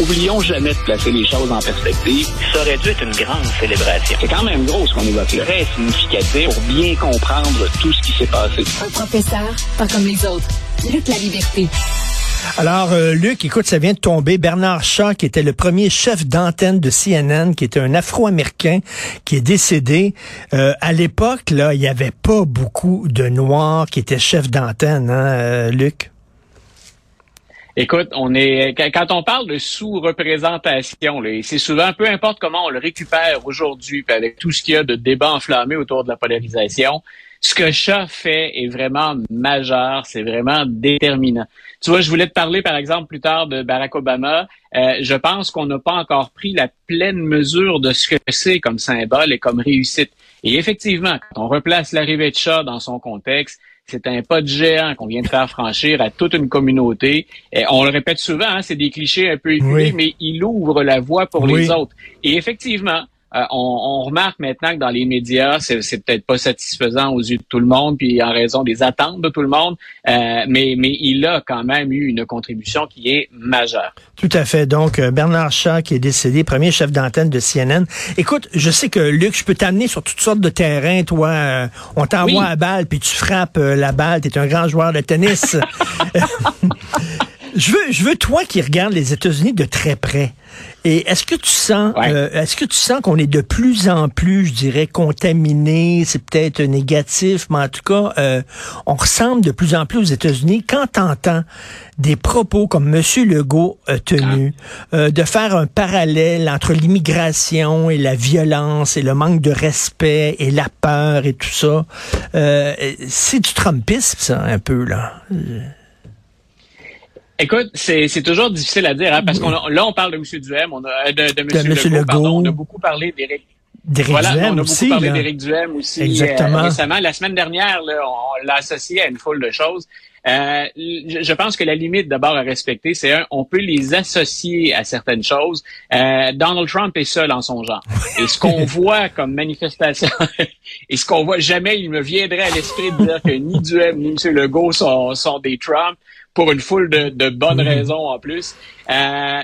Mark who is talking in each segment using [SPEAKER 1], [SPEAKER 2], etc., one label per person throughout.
[SPEAKER 1] Oublions jamais de placer les choses en perspective.
[SPEAKER 2] Ça aurait dû être une grande célébration.
[SPEAKER 1] C'est quand même gros ce qu'on évoque là. Très significatif pour bien comprendre tout ce qui s'est passé.
[SPEAKER 3] Un professeur, pas comme les autres. Lutte la liberté.
[SPEAKER 4] Alors, euh, Luc, écoute, ça vient de tomber. Bernard Shaw, qui était le premier chef d'antenne de CNN, qui était un Afro-Américain, qui est décédé. Euh, à l'époque, là, il n'y avait pas beaucoup de Noirs qui étaient chefs d'antenne, hein, euh, Luc?
[SPEAKER 5] Écoute, on est quand on parle de sous-représentation, c'est souvent, peu importe comment on le récupère aujourd'hui, avec tout ce qu'il y a de débat enflammé autour de la polarisation, ce que Chat fait est vraiment majeur, c'est vraiment déterminant. Tu vois, je voulais te parler, par exemple, plus tard de Barack Obama. Euh, je pense qu'on n'a pas encore pris la pleine mesure de ce que c'est comme symbole et comme réussite. Et effectivement, quand on replace l'arrivée de Chat dans son contexte, c'est un pas de géant qu'on vient de faire franchir à toute une communauté. Et on le répète souvent, hein, c'est des clichés un peu éculés, mais il ouvre la voie pour les autres. Et effectivement, euh, on, remarque maintenant que dans les médias, c'est peut-être pas satisfaisant aux yeux de tout le monde, puis en raison des attentes de tout le monde, euh, mais, mais il a quand même eu une contribution qui est majeure.
[SPEAKER 4] Tout à fait. Donc, euh, Bernard Chat, qui est décédé, premier chef d'antenne de CNN. Écoute, je sais que, Luc, je peux t'amener sur toutes sortes de terrains. Toi, on t'envoie à balle, puis tu frappes la balle. Tu es un grand joueur de tennis. je veux, je veux toi qui regardes les États-Unis de très près. Et est-ce que tu sens, euh, est-ce que tu sens qu'on est de plus en plus, je dirais, contaminé? C'est peut-être négatif, mais en tout cas, euh, on ressemble de plus en plus aux États-Unis. Quand t'entends des propos comme M. Legault a tenu, ah. euh, de faire un parallèle entre l'immigration et la violence et le manque de respect et la peur et tout ça, c'est du Trumpisme, ça, un peu là.
[SPEAKER 5] Écoute, c'est toujours difficile à dire, hein, parce qu'on là, on parle de M. Duhem, on a, de, de M. Legault, Pardon, on a beaucoup parlé d'Éric voilà, on a beaucoup parlé d'Éric Duhem aussi Exactement. Euh, récemment. La semaine dernière, là, on l'a associé à une foule de choses. Euh, je pense que la limite d'abord à respecter, c'est un, on peut les associer à certaines choses. Euh, Donald Trump est seul en son genre. Et ce qu'on voit comme manifestation, et ce qu'on voit jamais, il me viendrait à l'esprit de dire que ni Duhem ni M. Legault sont, sont des Trump pour une foule de, de bonnes mhm. raisons en plus. Euh,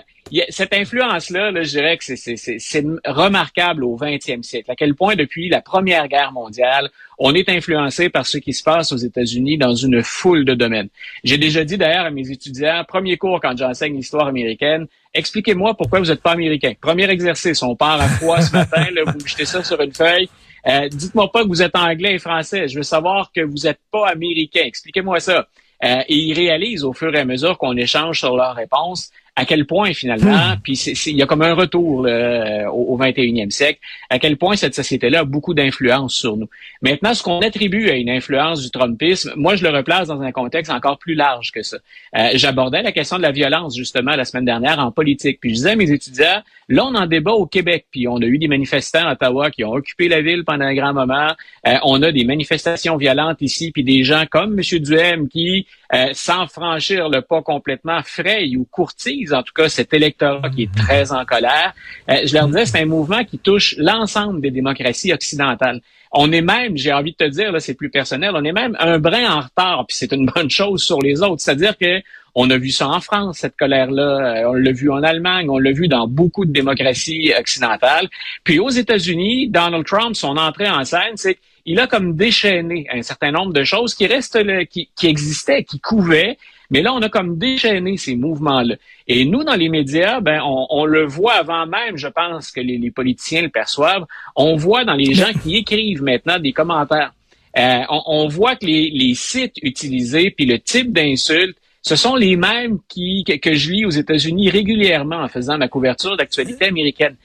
[SPEAKER 5] cette influence-là, là, je dirais que c'est remarquable au 20e siècle. À quel point, depuis la Première Guerre mondiale, on est influencé par ce qui se passe aux États-Unis dans une foule de domaines. J'ai déjà dit d'ailleurs à mes étudiants, premier cours quand j'enseigne l'histoire américaine, expliquez-moi pourquoi vous n'êtes pas américain. Premier exercice, on part à froid ce matin, là, vous jetez ça sur une feuille. Euh, dites-moi pas que vous êtes anglais et français. Je veux savoir que vous n'êtes pas américain. Expliquez-moi ça. Euh, et ils réalisent au fur et à mesure qu'on échange sur leurs réponses à quel point finalement, hmm. puis il y a comme un retour au, au, 21e siècle, à quel point cette société-là a beaucoup d'influence sur nous. Maintenant, ce qu'on attribue à une influence du Trumpisme, moi je le replace dans un contexte encore plus large que ça. Euh, J'abordais la question de la violence justement la semaine dernière en politique, puis je disais à mes étudiants, là on en débat au Québec, puis on a eu des manifestants à Ottawa qui ont occupé la ville pendant un grand moment, euh, on a des manifestations violentes ici, puis des gens comme M. Duhem qui, euh, sans franchir le pas complètement, frayent ou courtisent en tout cas cet électorat qui est très en colère. Euh, je leur disais, c'est un mouvement qui touche l'ensemble des démocraties occidentales. On est même, j'ai envie de te dire, là, c'est plus personnel, on est même un brin en retard, puis c'est une bonne chose sur les autres. C'est-à-dire que on a vu ça en France, cette colère-là. Euh, on l'a vu en Allemagne, on l'a vu dans beaucoup de démocraties occidentales. Puis aux États-Unis, Donald Trump, son entrée en scène, c'est il a comme déchaîné un certain nombre de choses qui restent, qui, qui existaient, qui couvaient, mais là, on a comme déchaîné ces mouvements-là. Et nous, dans les médias, ben, on, le voit avant même, je pense, que les, politiciens le perçoivent. On voit dans les gens qui écrivent maintenant des commentaires. Euh, on, voit que les, sites utilisés, puis le type d'insultes, ce sont les mêmes qui, que, je lis aux États-Unis régulièrement en faisant ma couverture d'actualité américaine.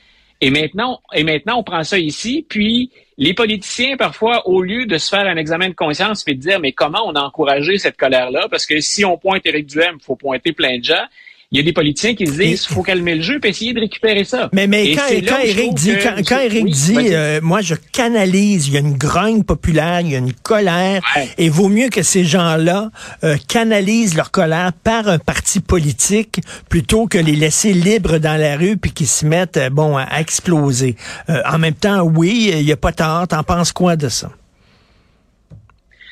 [SPEAKER 5] Et maintenant, et maintenant, on prend ça ici, puis les politiciens, parfois, au lieu de se faire un examen de conscience et de dire, mais comment on a encouragé cette colère-là? Parce que si on pointe Éric Duhem, il faut pointer plein de gens il y a des politiciens qui se disent faut calmer le jeu et essayer de récupérer ça.
[SPEAKER 4] Mais, mais quand, quand Éric dit, quand, Eric dit euh, moi je canalise, il y a une grogne populaire, il y a une colère, et vaut mieux que ces gens-là euh, canalisent leur colère par un parti politique plutôt que les laisser libres dans la rue puis qu'ils se mettent euh, bon à exploser. en même temps, oui, il n'y a pas tort. T'en penses quoi de ça?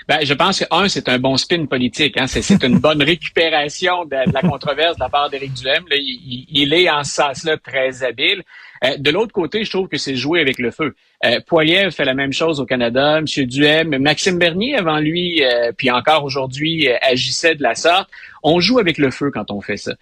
[SPEAKER 5] Ben, je pense que un, c'est un bon spin politique. Hein? C'est une bonne récupération de, la controverse de la part d'Éric Duhem. il, il, est en ce sens-là très habile. Euh, de l'autre côté, je trouve que c'est jouer avec le feu. Euh, Poiliev fait la même chose au Canada, M. Duhem, Maxime Bernier avant lui, euh, puis encore aujourd'hui, euh, agissait de la sorte. On joue avec le feu quand on fait ça.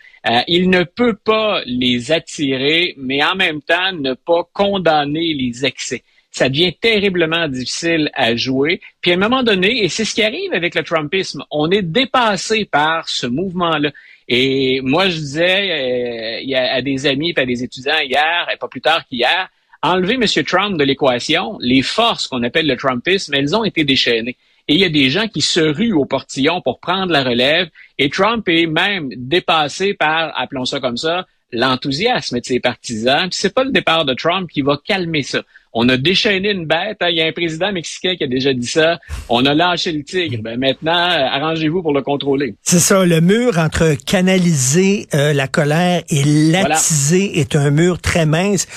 [SPEAKER 5] il ne peut pas les attirer, mais en même temps ne pas condamner les excès ça devient terriblement difficile à jouer. Puis à un moment donné, et c'est ce qui arrive avec le Trumpisme, on est dépassé par ce mouvement-là. Et moi, je disais euh, à des amis et à des étudiants hier, et pas plus tard qu'hier, enlever M. Trump de l'équation, les forces qu'on appelle le Trumpisme, elles ont été déchaînées. Et il y a des gens qui se ruent au portillon pour prendre la relève. Et Trump est même dépassé par, appelons ça comme ça, l'enthousiasme de ses partisans. Puis c'est pas le départ de Trump qui va calmer ça. On a déchaîné une bête. Hein. Il y a un président mexicain qui a déjà dit ça. On a lâché le tigre. Ben maintenant, euh, arrangez-vous pour le contrôler.
[SPEAKER 4] C'est ça. Le mur entre canaliser euh, la colère et l'attiser est un mur très mince.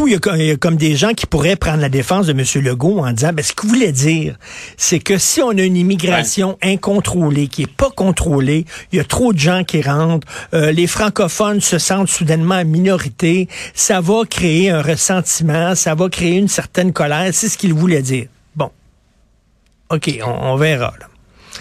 [SPEAKER 4] Tout, il y, a, comme des gens qui pourraient prendre la défense de M. Legault en disant, ben, ce qu'il voulait dire, c'est que si on a une immigration incontrôlée, qui est pas contrôlée, il y a trop de gens qui rentrent, euh, les francophones se sentent soudainement en minorité, ça va créer un ressentiment, ça va créer une certaine colère. C'est ce qu'il voulait dire. Bon. OK, on, verra.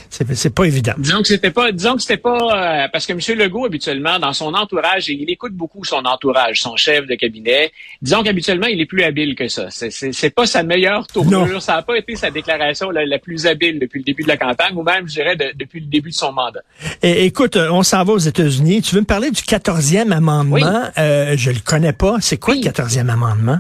[SPEAKER 4] C'est pas évident.
[SPEAKER 5] Disons que c'était pas, disons que c'était pas, euh, parce que M. Legault, habituellement, dans son entourage, il écoute beaucoup son entourage, son chef de cabinet. Disons qu'habituellement, il est plus habile que ça. C'est pas sa meilleure tournure. Ça n'a pas été sa déclaration la, plus habile depuis le début de la campagne, ou même, je dirais, depuis le début de son mandat.
[SPEAKER 4] Et, écoute, euh, on s'en va aux États-Unis. Tu veux me parler du 14e amendement? Euh, je le connais pas. C'est quoi le 14e amendement?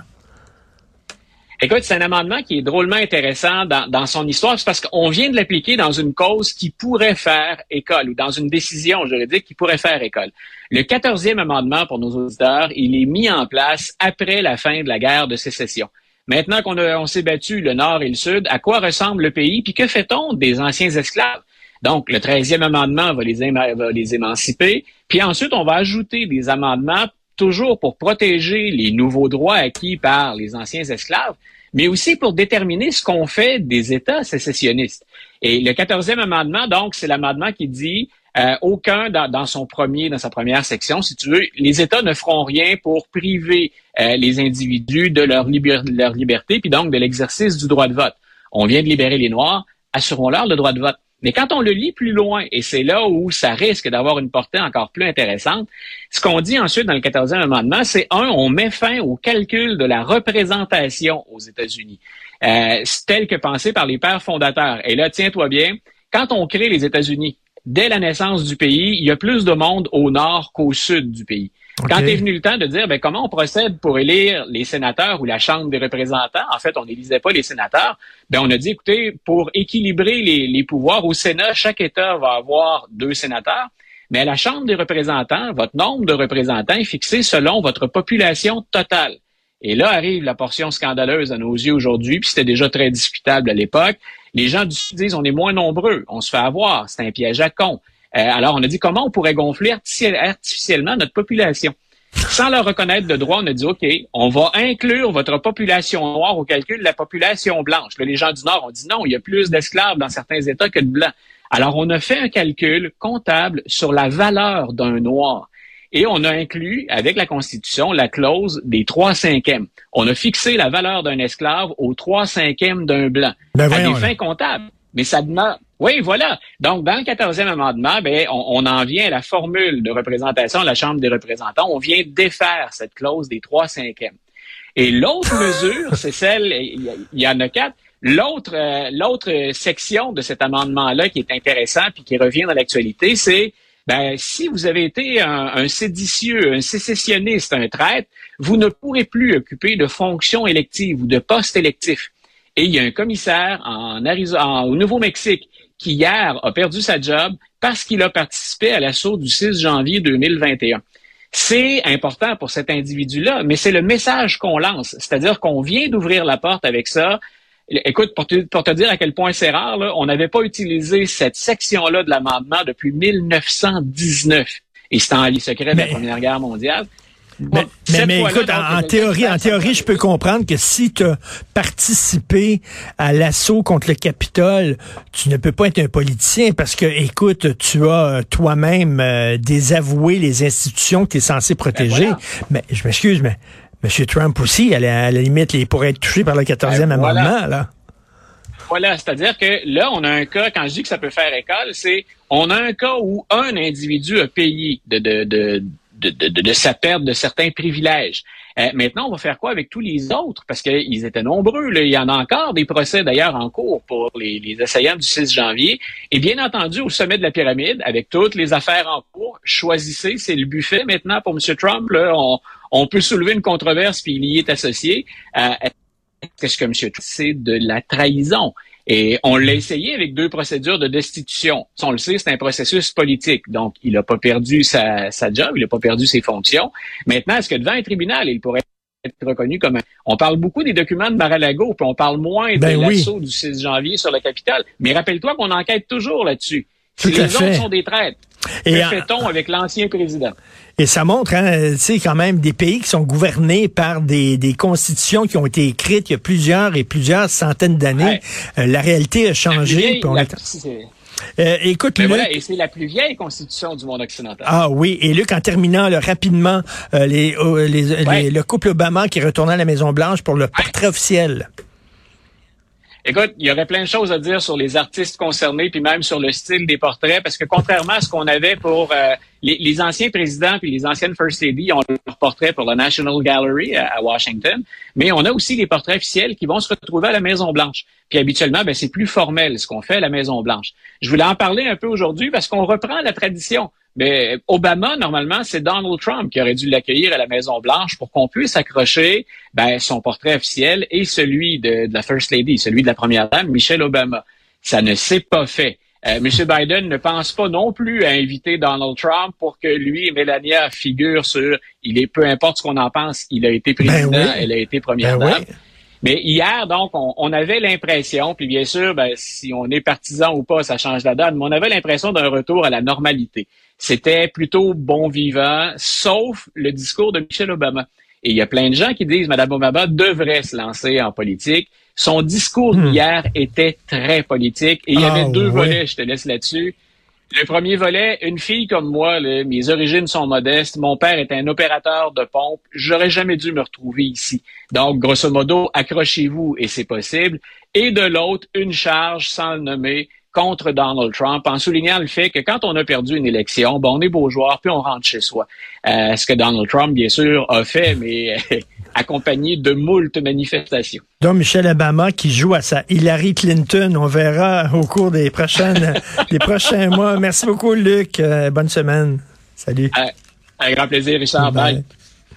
[SPEAKER 5] Écoute, c'est un amendement qui est drôlement intéressant dans, son histoire, c'est parce qu'on vient de l'appliquer dans une cause qui pourrait faire école ou dans une décision juridique qui pourrait faire école. Le quatorzième amendement pour nos auditeurs, il est mis en place après la fin de la guerre de sécession. Maintenant qu'on on s'est battu le Nord et le Sud, à quoi ressemble le pays, puis que fait-on des anciens esclaves? Donc, le treizième amendement va les, va les émanciper, puis ensuite, on va ajouter des amendements toujours pour protéger les nouveaux droits acquis par les anciens esclaves, mais aussi pour déterminer ce qu'on fait des États sécessionnistes. Et le quatorzième amendement, donc, c'est l'amendement qui dit euh, aucun dans, son premier, dans sa première section, si tu veux, les États ne feront rien pour priver euh, les individus de leur, leur liberté, puis donc de l'exercice du droit de vote. On vient de libérer les Noirs, assurons-leur le droit de vote. Mais quand on le lit plus loin, et c'est là où ça risque d'avoir une portée encore plus intéressante, ce qu'on dit ensuite dans le 14e amendement, c'est un, on met fin au calcul de la représentation aux États-Unis, euh, tel que pensé par les pères fondateurs. Et là, tiens-toi bien, quand on crée les États-Unis, dès la naissance du pays, il y a plus de monde au nord qu'au sud du pays. Quand est venu le temps de dire ben, comment on procède pour élire les sénateurs ou la Chambre des représentants, en fait, on n'élisait pas les sénateurs, ben, on a dit, écoutez, pour équilibrer les, les pouvoirs au Sénat, chaque État va avoir deux sénateurs, mais à la Chambre des représentants, votre nombre de représentants est fixé selon votre population totale. Et là arrive la portion scandaleuse à nos yeux aujourd'hui, puis c'était déjà très discutable à l'époque. Les gens du Sud disent on est moins nombreux, on se fait avoir, c'est un piège à con. Euh, alors, on a dit comment on pourrait gonfler artificiellement notre population. Sans leur reconnaître de droit, on a dit, OK, on va inclure votre population noire au calcul de la population blanche. les gens du Nord ont dit non, il y a plus d'esclaves dans certains États que de blancs. Alors, on a fait un calcul comptable sur la valeur d'un noir. Et on a inclus, avec la Constitution, la clause des trois cinquièmes. On a fixé la valeur d'un esclave aux trois cinquièmes d'un blanc, ben à des fins comptables. Mais ça demeure, oui, voilà. Donc, dans le 14e amendement, ben, on, en vient à la formule de représentation de la Chambre des représentants. On vient défaire cette clause des trois cinquièmes. Et l'autre mesure, c'est celle, il y, en a quatre. L'autre, euh, l'autre section de cet amendement-là qui est intéressant puis qui revient dans l'actualité, c'est ben, si vous avez été un, un, séditieux, un sécessionniste, un traître, vous ne pourrez plus occuper de fonctions électives ou de postes électifs. Et il y a un commissaire en Arizona, au Nouveau-Mexique qui hier a perdu sa job parce qu'il a participé à l'assaut du 6 janvier 2021. C'est important pour cet individu-là, mais c'est le message qu'on lance. C'est-à-dire qu'on vient d'ouvrir la porte avec ça. Écoute, pour te, dire à quel point c'est rare, on n'avait pas utilisé cette section-là de l'amendement depuis 1919. Et c'était en lit secret de la Première Guerre mondiale.
[SPEAKER 4] Mais, mais, écoute, en, théorie, en théorie, je peux comprendre que si tu as participé à l'assaut contre le Capitole, tu ne peux pas être un politicien parce que, écoute, tu as toi-même euh, désavoué les institutions que tu es censé ben protéger. Mais je m'excuse, mais M. Trump aussi, à la, limite, il pourrait être touché par le 14e ben amendement, là.
[SPEAKER 5] Voilà, c'est-à-dire que là, on a un cas, quand je dis que ça peut faire école, c'est on a un cas où un individu a payé de, de, de, de, de sa perte de certains privilèges. Euh, maintenant, on va faire quoi avec tous les autres? Parce qu'ils étaient nombreux. Là. Il y en a encore des procès d'ailleurs en cours pour les, les assaillants du 6 janvier. Et bien entendu, au sommet de la pyramide, avec toutes les affaires en cours, choisissez, c'est le buffet maintenant pour M. Trump. Là, on, on peut soulever une controverse, puis il y est associé. Euh, Qu'est-ce que M. Trump, c'est de la trahison? Et on l'a essayé avec deux procédures de destitution. on le sait, c'est un processus politique. Donc, il n'a pas perdu sa, sa job, il n'a pas perdu ses fonctions. Maintenant, est-ce que devant un tribunal, il pourrait être reconnu comme un... On parle beaucoup des documents de Mar-a-Lago, puis on parle moins de ben l'assaut du 6 janvier sur la capitale. Mais rappelle-toi qu'on enquête toujours là-dessus. Si les autres sont des traîtres, que fait-on avec l'ancien président?
[SPEAKER 4] Et ça montre, hein, tu sais, quand même des pays qui sont gouvernés par des, des constitutions qui ont été écrites il y a plusieurs et plusieurs centaines d'années. Euh, la réalité a changé.
[SPEAKER 5] Euh, écoute, Luc, et c'est la plus vieille constitution du monde occidental.
[SPEAKER 4] Ah oui, et Luc, en terminant rapidement, euh, les, les, le couple Obama qui retournait à la Maison Blanche pour le portrait officiel.
[SPEAKER 5] Écoute, il y aurait plein de choses à dire sur les artistes concernés, puis même sur le style des portraits, parce que contrairement à ce qu'on avait pour euh, les, anciens présidents puis les anciennes First Lady, ont leur portrait pour la National Gallery à, Washington, mais on a aussi les portraits officiels qui vont se retrouver à la Maison Blanche. Puis habituellement, ben, c'est plus formel ce qu'on fait à la Maison Blanche. Je voulais en parler un peu aujourd'hui parce qu'on reprend la tradition. Mais Obama, normalement, c'est Donald Trump qui aurait dû l'accueillir à la Maison-Blanche pour qu'on puisse accrocher ben, son portrait officiel et celui de, la First Lady, celui de la Première Dame, Michelle Obama. Ça ne s'est pas fait. Euh, M. Biden ne pense pas non plus à inviter Donald Trump pour que lui et Melania figurent sur, il est peu importe ce qu'on en pense, il a été ben président, elle a été première ben dame. Mais hier, donc, on, avait l'impression, puis bien sûr, ben, si on est partisan ou pas, ça change la donne, mais on avait l'impression d'un retour à la normalité. C'était plutôt bon vivant, sauf le discours de Michelle Obama. Et il y a plein de gens qui disent Mme Obama devrait se lancer en politique. Son discours hmm. d'hier était très politique et il y avait ah, deux volets, je te laisse là-dessus. Le premier volet, une fille comme moi, mes origines sont modestes, mon père est un opérateur de pompe, j'aurais jamais dû me retrouver ici. Donc, grosso modo, accrochez-vous et c'est possible. Et de l'autre, une charge sans le nommer contre Donald Trump en soulignant le fait que quand on a perdu une élection, bon, on est beau joueur, puis on rentre chez soi. Euh, ce que Donald Trump, bien sûr, a fait, mais accompagné de moult manifestations.
[SPEAKER 4] Donc, Michel Obama qui joue à sa Hillary Clinton, on verra au cours des prochaines, des prochains mois. Merci beaucoup, Luc. Euh, bonne semaine. Salut.
[SPEAKER 5] Euh, un grand plaisir, Richard. Bye.